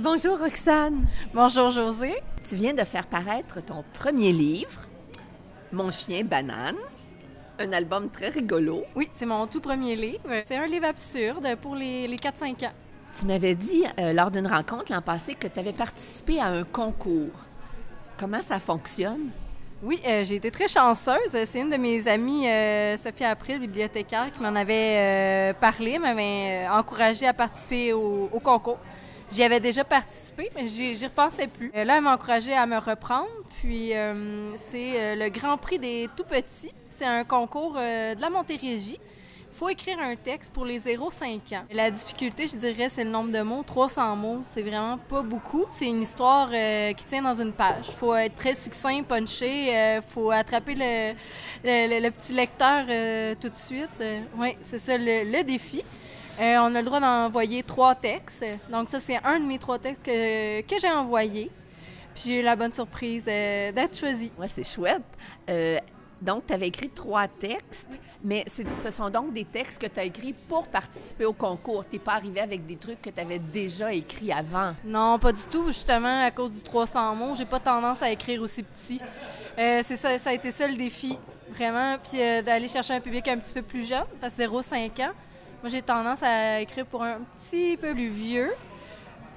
Bonjour Roxane. Bonjour José. Tu viens de faire paraître ton premier livre, Mon chien banane, un album très rigolo. Oui, c'est mon tout premier livre. C'est un livre absurde pour les, les 4-5 ans. Tu m'avais dit euh, lors d'une rencontre l'an passé que tu avais participé à un concours. Comment ça fonctionne? Oui, euh, j'ai été très chanceuse. C'est une de mes amies, euh, Sophie April, bibliothécaire, qui m'en avait parlé, m'avait encouragée à participer au concours. J'y avais déjà participé, mais j'y repensais plus. Euh, là, elle m'a encouragée à me reprendre. Puis, euh, c'est euh, le Grand Prix des tout-petits. C'est un concours de la Montérégie. Il faut écrire un texte pour les 0-5 ans. La difficulté, je dirais, c'est le nombre de mots. 300 mots, c'est vraiment pas beaucoup. C'est une histoire qui tient dans une page. Il faut être très succinct, punché. Il faut attraper le, le, petit lecteur tout de suite. oui, c'est ça le défi. Euh, on a le droit d'envoyer trois textes. Donc, ça, c'est un de mes trois textes que, que j'ai envoyé. Puis, j'ai eu la bonne surprise euh, d'être choisi. Oui, c'est chouette. Euh, donc, tu avais écrit trois textes, mais ce sont donc des textes que tu as écrits pour participer au concours. Tu n'es pas arrivé avec des trucs que tu avais déjà écrits avant. Non, pas du tout. Justement, à cause du 300 mots, j'ai pas tendance à écrire aussi petit. c'est ça, ça a été ça le défi, vraiment. Puis d'aller chercher un public un petit peu plus jeune, parce que 0-5 ans. Moi, j'ai tendance à écrire pour un petit peu plus vieux.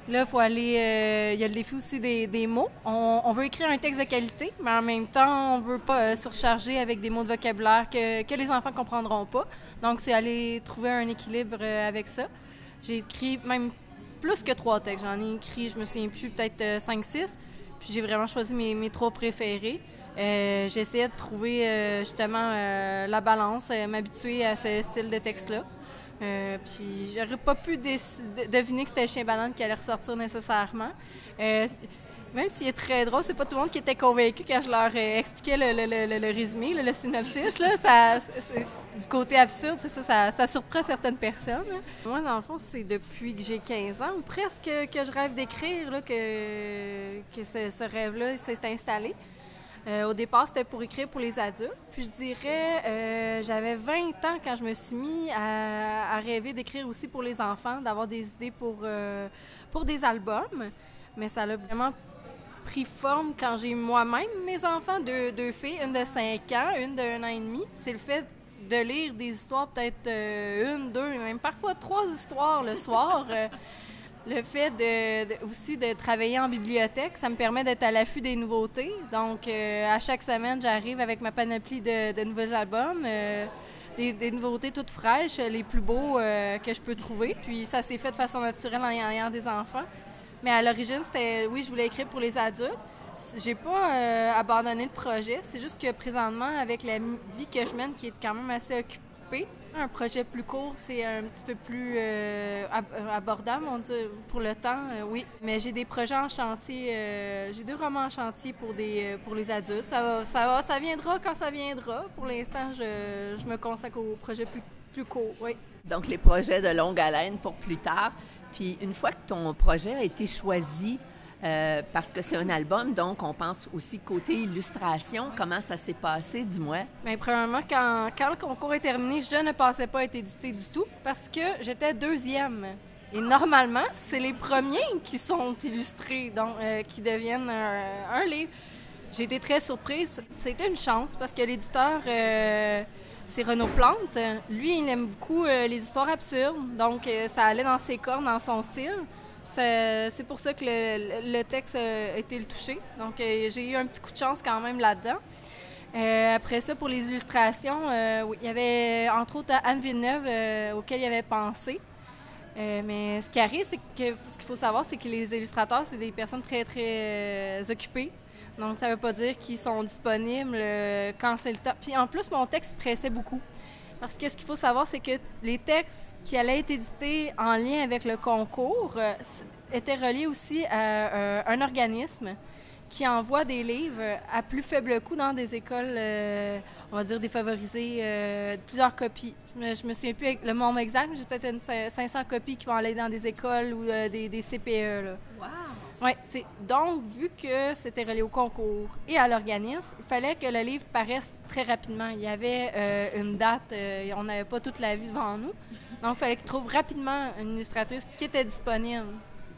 Là, il faut aller. Euh, il y a le défi aussi des, mots. On, veut écrire un texte de qualité, mais en même temps, on veut pas euh, surcharger avec des mots de vocabulaire que, que les enfants comprendront pas. Donc, c'est aller trouver un équilibre euh, avec ça. J'ai écrit même plus que trois textes. J'en ai écrit, je me souviens plus, peut-être cinq, six. Puis j'ai vraiment choisi mes, mes trois préférés. essayé de trouver justement la balance, m'habituer à ce style de texte-là. Euh, puis j'aurais pas pu deviner que c'était le chien banane qui allait ressortir nécessairement. Euh, même s'il est très drôle, c'est pas tout le monde qui était convaincu quand je leur expliquais le, résumé, le, synopsis. Là, ça, du côté absurde, ça, ça, surprend certaines personnes. Moi, dans le fond, c'est depuis que j'ai 15 ans, ou presque, que je rêve d'écrire, que, que ce rêve-là s'est installé. Euh, au départ, c'était pour écrire pour les adultes. Puis je dirais, euh, j'avais 20 ans quand je me suis mis à, rêver d'écrire aussi pour les enfants, d'avoir des idées pour, euh, pour des albums. Mais ça a vraiment pris forme quand j'ai moi-même mes enfants, deux, deux filles, une de 5 ans, une de 1 an et demi. C'est le fait de lire des histoires, peut-être une, deux, même parfois trois histoires le soir. Le fait aussi de travailler en bibliothèque, ça me permet d'être à l'affût des nouveautés. Donc, euh, à chaque semaine, j'arrive avec ma panoplie de, nouveaux albums, euh, des, nouveautés toutes fraîches, les plus beaux euh, que je peux trouver. Puis, ça s'est fait de façon naturelle en ayant des enfants. Mais à l'origine, c'était, oui, je voulais écrire pour les adultes. J'ai pas abandonné le projet. C'est juste que présentement, avec la vie que je mène, qui est quand même assez occupée, un projet plus court, c'est un petit peu plus euh, abordable, on dit, pour le temps, euh, oui. Mais j'ai des projets en chantier, euh, j'ai deux romans en chantier pour, des, pour les adultes. Ça, va, ça, va, ça viendra quand ça viendra. Pour l'instant, je, je, me consacre aux projets plus, plus courts, oui. Donc, les projets de longue haleine pour plus tard. Puis, une fois que ton projet a été choisi, euh, parce que c'est un album, donc on pense aussi côté illustration. Comment ça s'est passé, dis-moi? Bien, premièrement, quand, quand, le concours est terminé, je ne pensais pas être édité du tout parce que j'étais deuxième. Et normalement, c'est les premiers qui sont illustrés, donc euh, qui deviennent un, livre. J'ai été très surprise. C'était une chance parce que l'éditeur, euh, c'est Renaud Plante. Lui, il aime beaucoup les histoires absurdes, donc ça allait dans ses cordes, dans son style. C'est pour ça que le, texte a été le touché. Donc, euh, j'ai eu un petit coup de chance quand même là-dedans. Euh, après ça, pour les illustrations, euh, il y avait entre autres Anne Villeneuve auquel il avait pensé. mais ce qui arrive, c'est que ce qu'il faut savoir, c'est que les illustrateurs, c'est des personnes très, très occupées. Donc, ça ne veut pas dire qu'ils sont disponibles quand c'est le temps. Puis en plus, mon texte pressait beaucoup. Parce que ce qu'il faut savoir, c'est que les textes qui allaient être édités en lien avec le concours euh, étaient reliés aussi à euh, un organisme qui envoie des livres à plus faible coût dans des écoles, euh, on va dire défavorisées, plusieurs copies. Je me, me souviens plus le nombre exact, mais j'ai peut-être une 500 copies qui vont aller dans des écoles ou des, CPE. Wow! Oui, c'est donc vu que c'était relié au concours et à l'organisme, il fallait que le livre paraisse très rapidement. Il y avait euh, une date, euh, on n'avait pas toute la vie devant nous. Donc, il fallait qu'il trouve rapidement une illustratrice qui était disponible.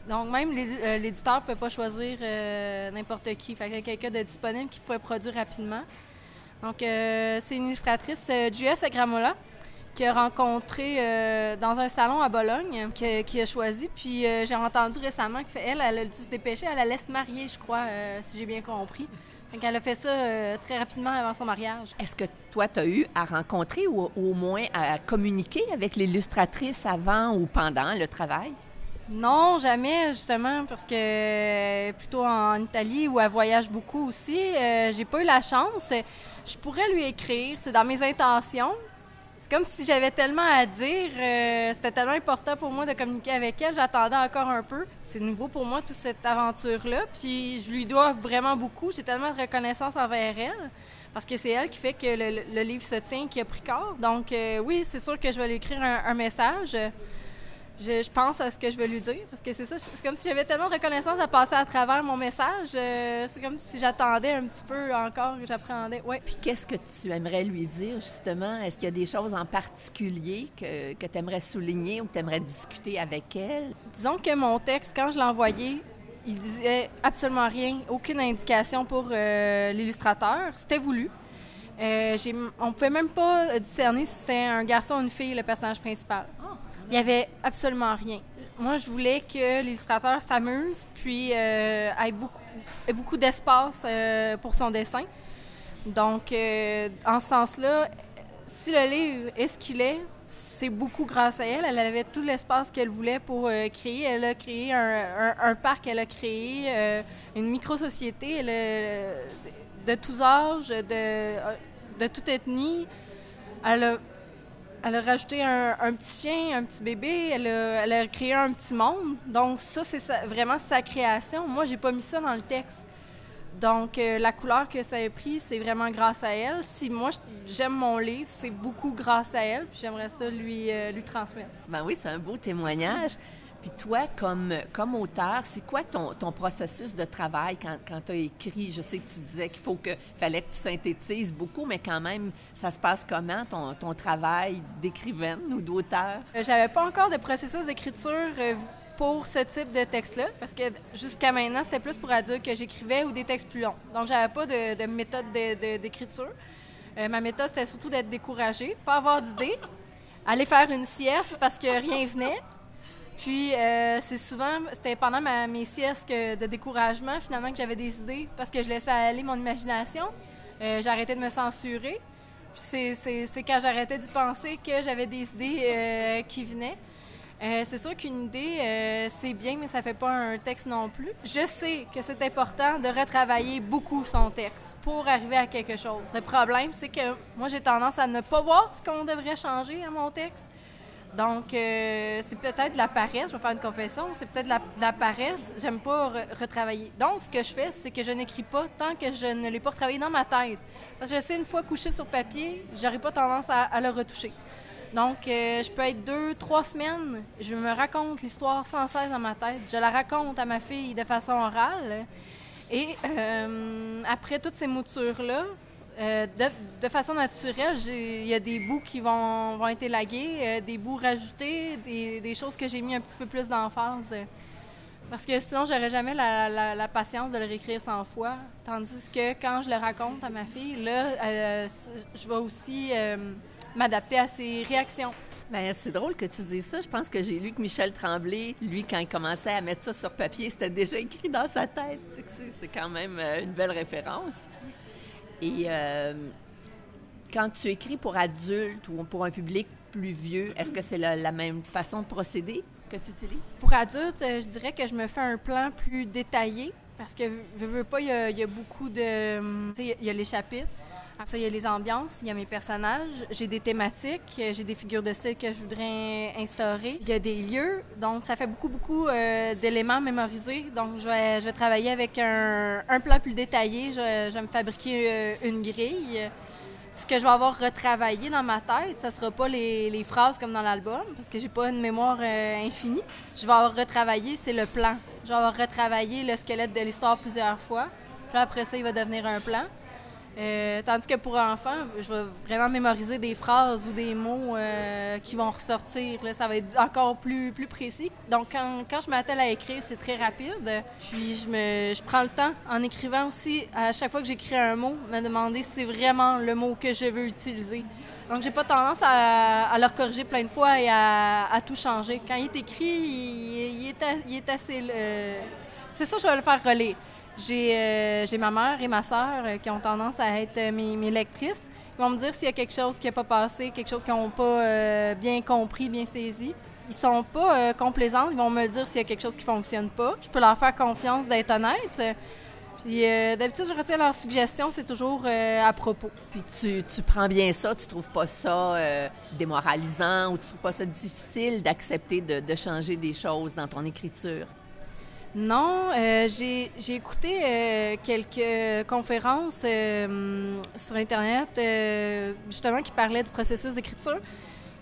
Donc, même l'éditeur ne peut pas choisir n'importe qui. Il fallait quelqu'un de disponible qui pouvait produire rapidement. Donc, c'est une illustratrice, Julia Sagramola, qui a rencontré euh, dans un salon à Bologne, qui, a choisi. Puis euh, j'ai entendu récemment qu'elle, elle a dû se dépêcher, elle allait se marier, je crois, euh, si j'ai bien compris. Donc elle a fait ça très rapidement avant son mariage. Est-ce que toi, tu as eu à rencontrer ou au moins à communiquer avec l'illustratrice avant ou pendant le travail? Non, jamais, justement, parce que plutôt en Italie où elle voyage beaucoup aussi, j'ai pas eu la chance. Je pourrais lui écrire, c'est dans mes intentions, c'est comme si j'avais tellement à dire. Euh, c'était tellement important pour moi de communiquer avec elle. J'attendais encore un peu. C'est nouveau pour moi, toute cette aventure-là. Puis je lui dois vraiment beaucoup. J'ai tellement de reconnaissance envers elle. Parce que c'est elle qui fait que le, livre se tient, qui a pris corps. Donc, euh, oui, c'est sûr que je vais lui écrire un message je, pense à ce que je veux lui dire. Parce que c'est ça, c'est comme si j'avais tellement de reconnaissance à passer à travers mon message. Euh, c'est comme si j'attendais un petit peu encore, que j'appréhendais. Ouais. Puis qu'est-ce que tu aimerais lui dire, justement? Est-ce qu'il y a des choses en particulier que, que tu aimerais souligner ou que tu aimerais discuter avec elle? Disons que mon texte, quand je l'ai envoyé, il disait absolument rien, aucune indication pour euh, l'illustrateur. C'était voulu. Euh, on ne pouvait même pas discerner si c'était un garçon ou une fille, le personnage principal. Ah. Il n'y avait absolument rien. Moi, je voulais que l'illustrateur s'amuse, puis euh, ait beaucoup, beaucoup d'espace euh, pour son dessin. Donc, euh, en ce sens-là, si le livre est ce qu'il est, c'est beaucoup grâce à elle. Elle avait tout l'espace qu'elle voulait pour créer. Elle a créé un, parc, elle a créé une micro-société de, tous âges, de, de toute ethnie. Elle a elle a rajouté un, petit chien, un petit bébé, elle a, créé un petit monde. Donc ça, c'est vraiment sa création. Moi, j'ai pas mis ça dans le texte. Donc euh, la couleur que ça a pris, c'est vraiment grâce à elle. Si moi j'aime mon livre, c'est beaucoup grâce à elle. J'aimerais ça lui, euh, lui transmettre. Ben oui, c'est un beau témoignage. Puis toi, comme, comme auteur, c'est quoi ton, ton, processus de travail quand, quand tu as écrit? Je sais que tu disais qu'il faut que fallait que tu synthétises beaucoup, mais quand même, ça se passe comment, ton, ton travail d'écrivaine ou d'auteur? Euh, j'avais pas encore de processus d'écriture euh, pour ce type de texte-là, parce que jusqu'à maintenant, c'était plus pour adultes que j'écrivais ou des textes plus longs. Donc, j'avais pas de, de méthode d'écriture. Euh, ma méthode, c'était surtout d'être découragée, pas avoir d'idées, aller faire une sieste parce que rien venait, puis, euh, c'est souvent, c'était pendant mes siestes de découragement, finalement, que j'avais des idées parce que je laissais aller mon imagination. Euh, j'arrêtais de me censurer. C'est quand j'arrêtais d'y penser que j'avais des idées euh, qui venaient. c'est sûr qu'une idée, c'est bien, mais ça fait pas un texte non plus. Je sais que c'est important de retravailler beaucoup son texte pour arriver à quelque chose. Le problème, c'est que moi, j'ai tendance à ne pas voir ce qu'on devrait changer à mon texte. Donc, euh, c'est peut-être de la paresse, je vais faire une confession, c'est peut-être de la, paresse, j'aime pas retravailler. Donc, ce que je fais, c'est que je n'écris pas tant que je ne l'ai pas retravaillé dans ma tête. Parce que je sais, une fois couché sur papier, j'aurais pas tendance à, le retoucher. Donc, euh, je peux être deux, trois semaines, je me raconte l'histoire sans cesse dans ma tête. Je la raconte à ma fille de façon orale. Et euh, après toutes ces moutures-là, euh, de, façon naturelle, il y a des bouts qui vont, être élagués, euh, des bouts rajoutés, des, choses que j'ai mis un petit peu plus d'emphase. parce que sinon, j'aurais jamais la, patience de le réécrire 100 fois. Tandis que quand je le raconte à ma fille, là, euh, je vais aussi m'adapter à ses réactions. Bien, c'est drôle que tu dises ça. Je pense que j'ai lu que Michel Tremblay, lui, quand il commençait à mettre ça sur papier, c'était déjà écrit dans sa tête. C'est quand même une belle référence. Et euh, quand tu écris pour adultes ou pour un public plus vieux, est-ce que c'est la, même façon de procéder que tu utilises? Pour adultes, euh, je dirais que je me fais un plan plus détaillé parce que, je veux pas, il y, a, beaucoup de... Il y a les chapitres. Ça, il y a les ambiances, il y a mes personnages, j'ai des thématiques, j'ai des figures de style que je voudrais instaurer. Il y a des lieux, donc ça fait beaucoup, beaucoup euh, d'éléments mémorisés. Donc, je vais, je vais travailler avec un, plan plus détaillé. Je, vais me fabriquer euh, une grille. Ce que je vais avoir retravaillé dans ma tête, ça sera pas les, les phrases comme dans l'album, parce que j'ai pas une mémoire euh, infinie. Je vais avoir retravaillé, c'est le plan. Je vais avoir retravaillé le squelette de l'histoire plusieurs fois. Puis après ça, il va devenir un plan. Euh, tandis que pour enfants, je vais vraiment mémoriser des phrases ou des mots euh, qui vont ressortir. Ça va être encore plus, plus précis. Donc, quand, je m'attelle à écrire, c'est très rapide. Puis, je, me, je prends le temps, en écrivant aussi, à chaque fois que j'écris un mot, me demander si c'est vraiment le mot que je veux utiliser. Donc, j'ai pas tendance à, à, le corriger plein de fois et à, à, tout changer. Quand il est écrit, il, est, assez... Euh... C'est sûr, je vais le faire relire. J'ai euh, ma mère et ma sœur euh, qui ont tendance à être euh, mes, lectrices. Ils vont me dire s'il y a quelque chose qui n'a pas passé, quelque chose qu'ils n'ont pas euh, bien compris, bien saisi. Ils sont pas euh, complaisants. Ils vont me dire s'il y a quelque chose qui fonctionne pas. Je peux leur faire confiance d'être honnête. Puis d'habitude, je retire leurs suggestions, c'est toujours à propos. Puis tu, tu, prends bien ça, tu trouves pas ça démoralisant ou tu trouves pas ça difficile d'accepter de changer des choses dans ton écriture? Non, euh, j'ai écouté euh, quelques conférences euh, sur Internet, justement, qui parlaient du processus d'écriture.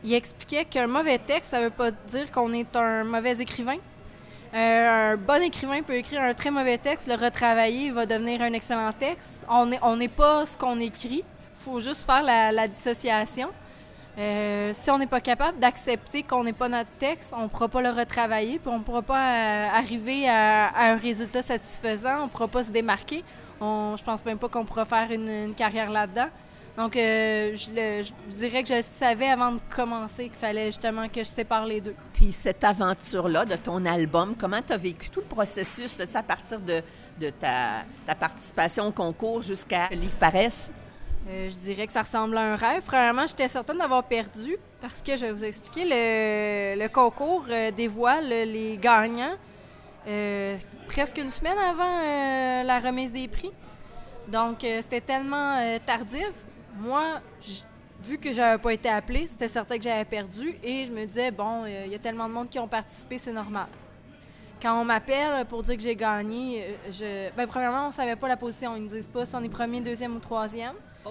Il expliquait qu'un mauvais texte, ça ne veut pas dire qu'on est un mauvais écrivain. un bon écrivain peut écrire un très mauvais texte, le retravailler, il va devenir un excellent texte. On n'est on pas ce qu'on écrit, il faut juste faire la dissociation. Euh, si on n'est pas capable d'accepter qu'on n'est pas notre texte, on ne pourra pas le retravailler, puis on ne pourra pas euh, arriver à, un résultat satisfaisant, on ne pourra pas se démarquer. On, je pense même pas qu'on pourra faire une, carrière là-dedans. Donc, euh, je, le, dirais que je savais avant de commencer qu'il fallait justement que je sépare les deux. Puis cette aventure-là de ton album, comment tu as vécu tout le processus, là, à partir de, de ta, ta, participation au concours jusqu'à Livre Paresse? Euh, je dirais que ça ressemble à un rêve. Premièrement, j'étais certaine d'avoir perdu parce que je vais vous expliquer, le, le concours euh, dévoile les gagnants euh, presque une semaine avant la remise des prix. Donc, c'était tellement tardif. Moi, vu que j'avais pas été appelée, c'était certain que j'avais perdu et je me disais, bon, il y a tellement de monde qui ont participé, c'est normal quand on m'appelle pour dire que j'ai gagné, je... ben, premièrement, on savait pas la position. Ils nous disent pas si on est premier, deuxième ou troisième. Oh.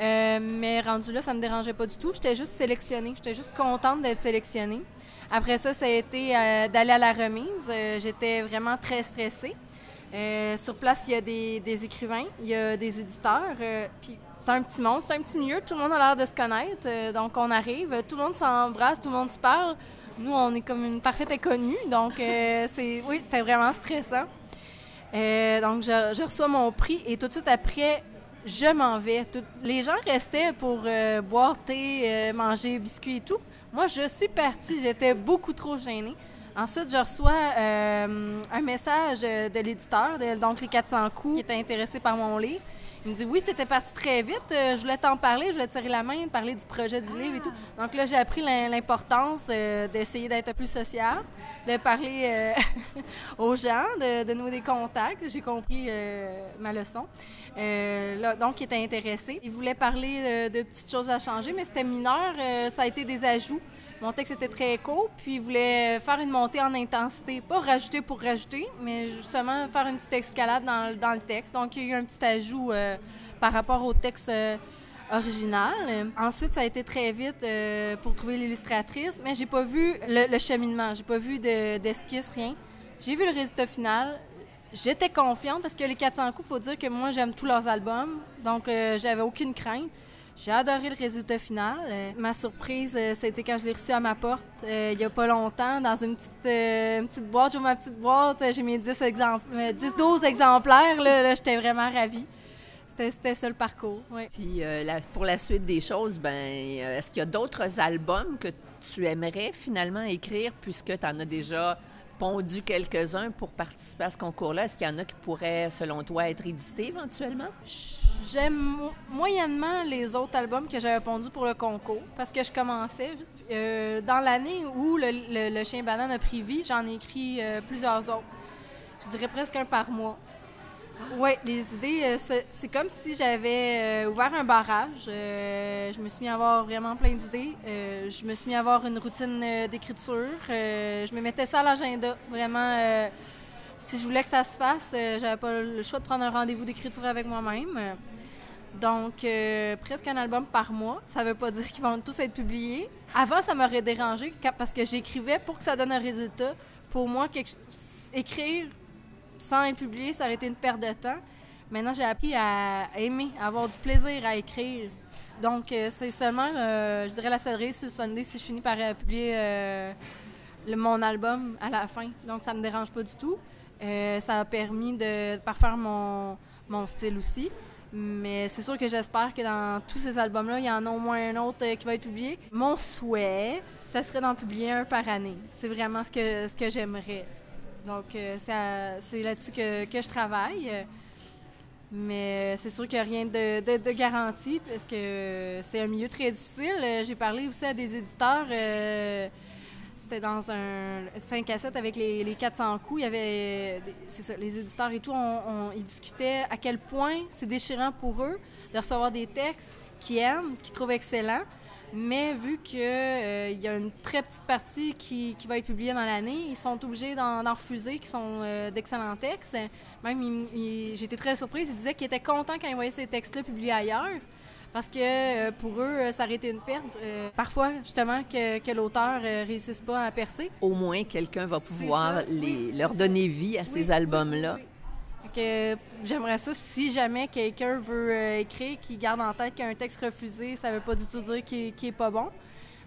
Euh, mais rendu là, ça me dérangeait pas du tout. J'étais juste sélectionnée. J'étais juste contente d'être sélectionnée. Après ça, ça a été euh, d'aller à la remise. Euh, J'étais vraiment très stressée. Sur place, il y a des, écrivains, il y a des éditeurs. Puis c'est un petit monde, c'est un petit milieu. Tout le monde a l'air de se connaître. donc on arrive, tout le monde s'embrasse, tout le monde se parle. Nous, on est comme une parfaite inconnue. Donc c'est, oui, c'était vraiment stressant. donc je reçois mon prix et tout de suite après, je m'en vais. Les gens restaient pour euh, boire thé, euh, manger biscuits et tout. Moi, je suis partie. J'étais beaucoup trop gênée. Ensuite, je reçois euh, un message de l'éditeur, donc les 400 coups, qui était intéressé par mon livre. Il me dit Oui, tu étais parti très vite, euh, je voulais t'en parler, je voulais te tirer la main, te parler du projet du livre et tout. Donc là, j'ai appris l'importance euh, d'essayer d'être plus sociable, de parler euh, aux gens, de, de, nouer des contacts. J'ai compris ma leçon. Là, donc, il était intéressé. Il voulait parler de petites choses à changer, mais c'était mineur. ça a été des ajouts. Mon texte était très court, puis voulait faire une montée en intensité. Pas rajouter pour rajouter, mais justement faire une petite escalade dans, le texte. Donc, il y a eu un petit ajout euh, par rapport au texte euh, original. Ensuite, ça a été très vite euh, pour trouver l'illustratrice, mais j'ai pas vu le, cheminement. J'ai pas vu d'esquisse, de, rien. J'ai vu le résultat final. J'étais confiante parce que les 400 coups, il faut dire que moi, j'aime tous leurs albums. Donc, j'avais aucune crainte. J'ai adoré le résultat final. Euh, ma surprise, euh, c'était quand je l'ai reçu à ma porte euh, il y a pas longtemps, dans une petite, euh, boîte. J'ai ma petite boîte, j'ai mis 10, exemples, 10 12 exemplaires. Là, j'étais vraiment ravie. C'était ça le parcours. Puis la, pour la suite des choses, ben, est-ce qu'il y a d'autres albums que tu aimerais finalement écrire puisque tu en as déjà pondu quelques-uns pour participer à ce concours-là? Est-ce qu'il y en a qui pourraient, selon toi, être édités éventuellement? J'aime moyennement les autres albums que j'avais pondus pour le concours parce que je commençais. Euh, dans l'année où le, le, Chien Banane a pris vie, j'en ai écrit euh, plusieurs autres. Je dirais presque un par mois. Oui, les idées, euh, c'est comme si j'avais euh, ouvert un barrage. Euh, je me suis mis à avoir vraiment plein d'idées. Je me suis mis à avoir une routine d'écriture. je me mettais ça à l'agenda. Vraiment, si je voulais que ça se fasse, j'avais pas le choix de prendre un rendez-vous d'écriture avec moi-même. Donc, presque un album par mois. Ça veut pas dire qu'ils vont tous être publiés. Avant, ça m'aurait dérangé parce que j'écrivais pour que ça donne un résultat. Pour moi, écrire sans être publié, ça aurait été une perte de temps. Maintenant, j'ai appris à aimer, à avoir du plaisir à écrire. Donc, euh, c'est seulement, euh, je dirais, la seule ce Sunday si je finis par euh, publier le, mon album à la fin. Donc, ça me dérange pas du tout. ça a permis de parfaire mon, mon style aussi. Mais c'est sûr que j'espère que dans tous ces albums-là, il y en a au moins un autre qui va être publié. Mon souhait, ça serait d'en publier un par année. C'est vraiment ce que, ce que j'aimerais. Donc, c'est là-dessus que, que, je travaille. Mais c'est sûr qu'il n'y a rien de, de, garanti parce que c'est un milieu très difficile. Euh, j'ai parlé aussi à des éditeurs. Euh, c'était dans un 5 à 7 avec les, les 400 coups. Il y avait, les éditeurs et tout, on, ils discutaient à quel point c'est déchirant pour eux de recevoir des textes qu'ils aiment, qu'ils trouvent excellents, mais vu qu'il euh, y a une très petite partie qui, qui va être publiée dans l'année, ils sont obligés d'en, refuser, qui sont euh, d'excellents textes. Même, j'étais très surprise, ils disaient qu'ils étaient contents quand ils voyaient ces textes-là publiés ailleurs. Parce que euh, pour eux, ça aurait été une perte. parfois, justement, que, que l'auteur ne réussisse pas à percer. Au moins, quelqu'un va pouvoir les, leur donner vie à ces albums-là j'aimerais ça, si jamais quelqu'un veut euh, écrire, qui garde en tête qu'un texte refusé, ça veut pas du tout dire qu'il est pas bon.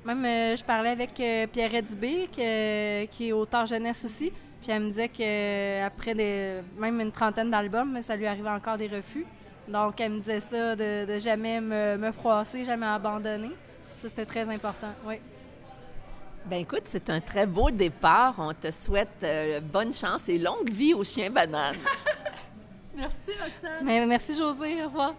Même, euh, je parlais avec euh, Pierre Dubé, qui est auteur jeunesse aussi, puis elle me disait qu'après même une trentaine d'albums, ça lui arrivait encore des refus. Donc, elle me disait ça, de, jamais me, me, froisser, jamais abandonner. Ça, c'était très important, oui. Ben écoute, c'est un très beau départ. On te souhaite bonne chance et longue vie au chien banane. Merci, Roxane. Mais, merci, José. Au revoir.